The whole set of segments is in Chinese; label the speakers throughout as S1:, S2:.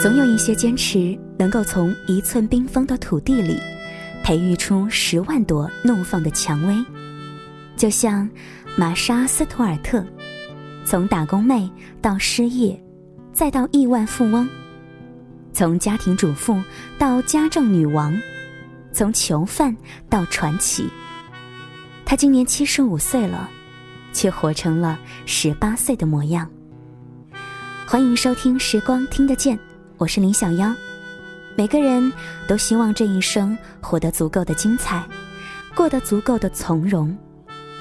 S1: 总有一些坚持，能够从一寸冰封的土地里，培育出十万朵怒放的蔷薇。就像玛莎·斯图尔特，从打工妹到失业，再到亿万富翁；从家庭主妇到家政女王，从囚犯到传奇。她今年七十五岁了，却活成了十八岁的模样。欢迎收听《时光听得见》。我是林小妖，每个人都希望这一生活得足够的精彩，过得足够的从容。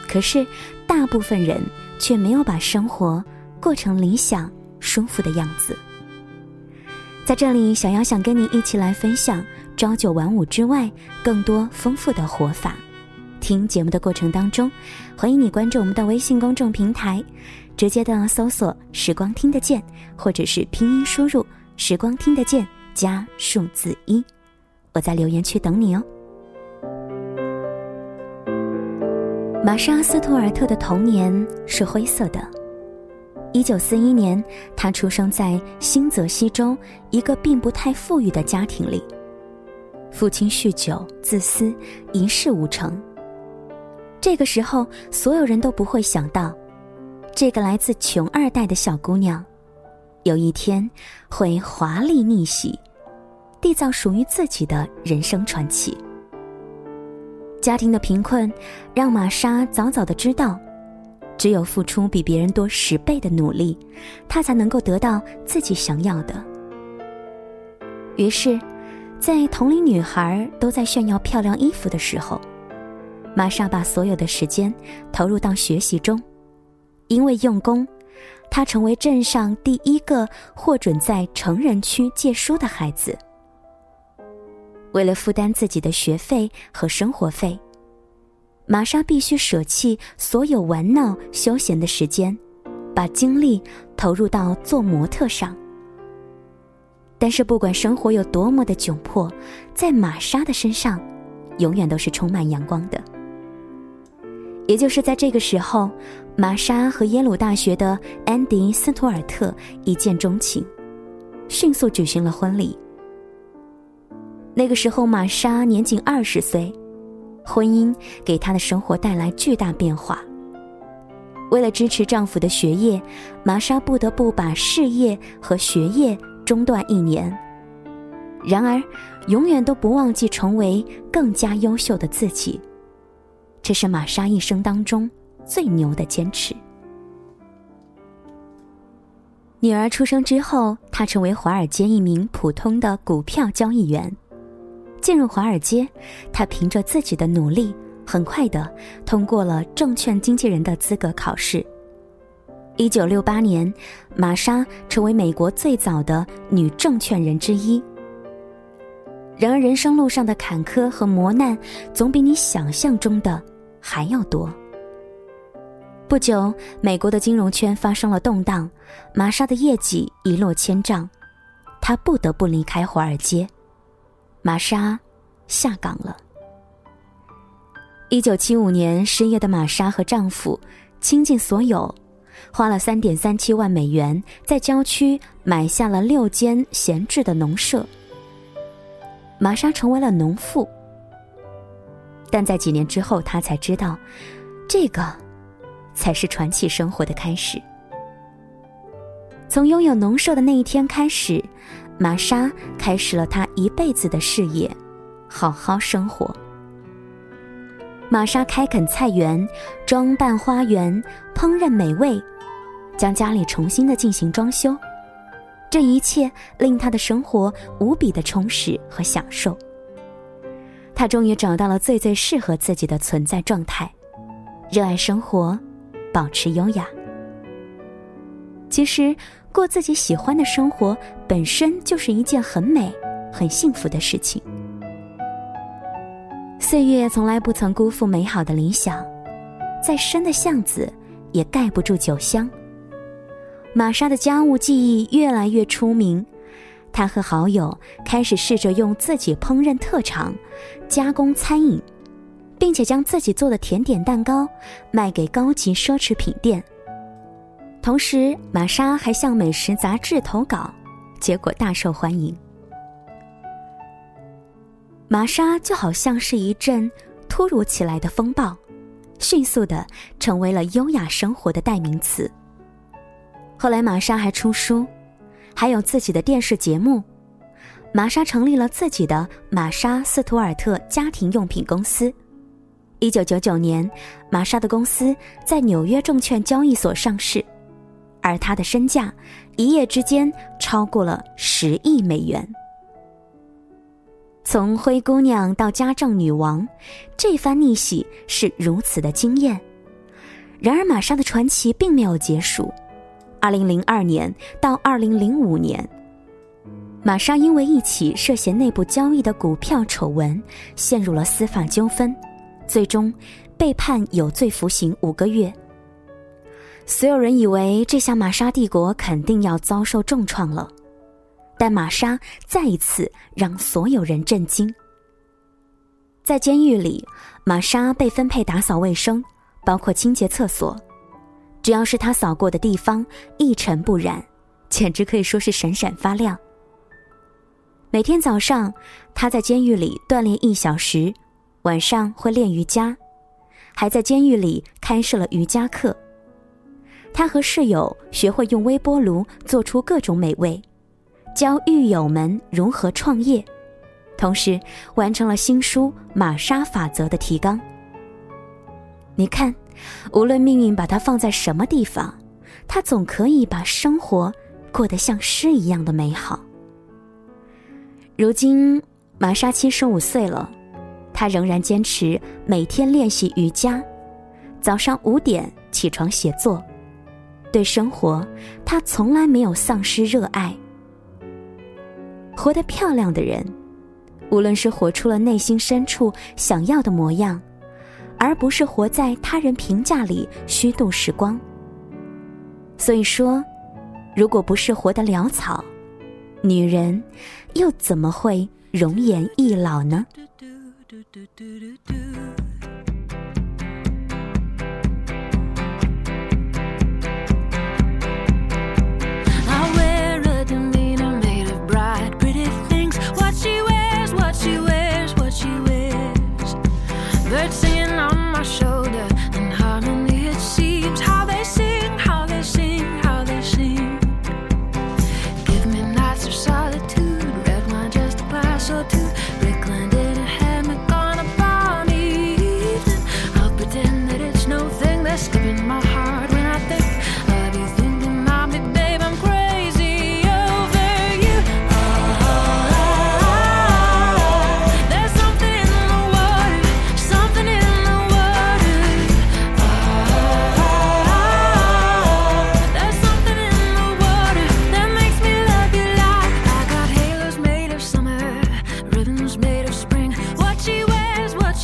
S1: 可是，大部分人却没有把生活过成理想、舒服的样子。在这里，小妖想跟你一起来分享朝九晚五之外更多丰富的活法。听节目的过程当中，欢迎你关注我们的微信公众平台，直接的搜索“时光听得见”或者是拼音输入。时光听得见加数字一，我在留言区等你哦。玛莎·斯图尔特的童年是灰色的。一九四一年，他出生在新泽西州一个并不太富裕的家庭里，父亲酗酒、自私、一事无成。这个时候，所有人都不会想到，这个来自穷二代的小姑娘。有一天，会华丽逆袭，缔造属于自己的人生传奇。家庭的贫困，让玛莎早早的知道，只有付出比别人多十倍的努力，她才能够得到自己想要的。于是，在同龄女孩都在炫耀漂亮衣服的时候，玛莎把所有的时间投入到学习中，因为用功。他成为镇上第一个获准在成人区借书的孩子。为了负担自己的学费和生活费，玛莎必须舍弃所有玩闹休闲的时间，把精力投入到做模特上。但是，不管生活有多么的窘迫，在玛莎的身上，永远都是充满阳光的。也就是在这个时候。玛莎和耶鲁大学的安迪·斯图尔特一见钟情，迅速举行了婚礼。那个时候，玛莎年仅二十岁，婚姻给她的生活带来巨大变化。为了支持丈夫的学业，玛莎不得不把事业和学业中断一年。然而，永远都不忘记成为更加优秀的自己。这是玛莎一生当中。最牛的坚持。女儿出生之后，她成为华尔街一名普通的股票交易员。进入华尔街，她凭着自己的努力，很快的通过了证券经纪人的资格考试。一九六八年，玛莎成为美国最早的女证券人之一。然而，人生路上的坎坷和磨难，总比你想象中的还要多。不久，美国的金融圈发生了动荡，玛莎的业绩一落千丈，她不得不离开华尔街。玛莎下岗了。一九七五年，失业的玛莎和丈夫倾尽所有，花了三点三七万美元，在郊区买下了六间闲置的农舍。玛莎成为了农妇。但在几年之后，她才知道，这个。才是传奇生活的开始。从拥有农舍的那一天开始，玛莎开始了她一辈子的事业，好好生活。玛莎开垦菜园，装扮花园，烹饪美味，将家里重新的进行装修，这一切令她的生活无比的充实和享受。她终于找到了最最适合自己的存在状态，热爱生活。保持优雅。其实，过自己喜欢的生活本身就是一件很美、很幸福的事情。岁月从来不曾辜负美好的理想，再深的巷子也盖不住酒香。玛莎的家务技艺越来越出名，她和好友开始试着用自己烹饪特长，加工餐饮。并且将自己做的甜点蛋糕卖给高级奢侈品店。同时，玛莎还向美食杂志投稿，结果大受欢迎。玛莎就好像是一阵突如其来的风暴，迅速的成为了优雅生活的代名词。后来，玛莎还出书，还有自己的电视节目。玛莎成立了自己的玛莎斯图尔特家庭用品公司。一九九九年，玛莎的公司在纽约证券交易所上市，而她的身价一夜之间超过了十亿美元。从灰姑娘到家政女王，这番逆袭是如此的惊艳。然而，玛莎的传奇并没有结束。二零零二年到二零零五年，玛莎因为一起涉嫌内部交易的股票丑闻，陷入了司法纠纷。最终被判有罪服刑五个月。所有人以为这下玛莎帝国肯定要遭受重创了，但玛莎再一次让所有人震惊。在监狱里，玛莎被分配打扫卫生，包括清洁厕所，只要是她扫过的地方一尘不染，简直可以说是闪闪发亮。每天早上，她在监狱里锻炼一小时。晚上会练瑜伽，还在监狱里开设了瑜伽课。他和室友学会用微波炉做出各种美味，教狱友们如何创业，同时完成了新书《玛莎法则》的提纲。你看，无论命运把他放在什么地方，他总可以把生活过得像诗一样的美好。如今，玛莎七十五岁了。他仍然坚持每天练习瑜伽，早上五点起床写作。对生活，他从来没有丧失热爱。活得漂亮的人，无论是活出了内心深处想要的模样，而不是活在他人评价里虚度时光。所以说，如果不是活得潦草，女人又怎么会容颜易老呢？do do do do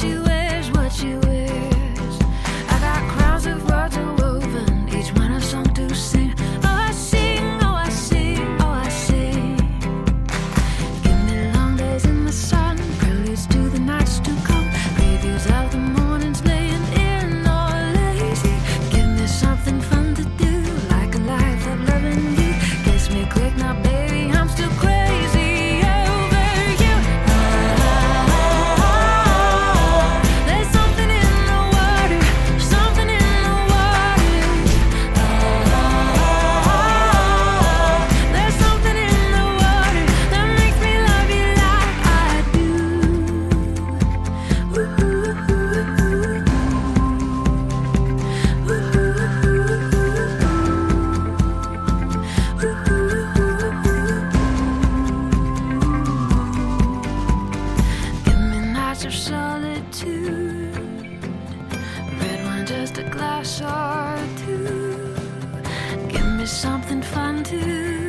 S1: you do just a glass or two. Give me something fun to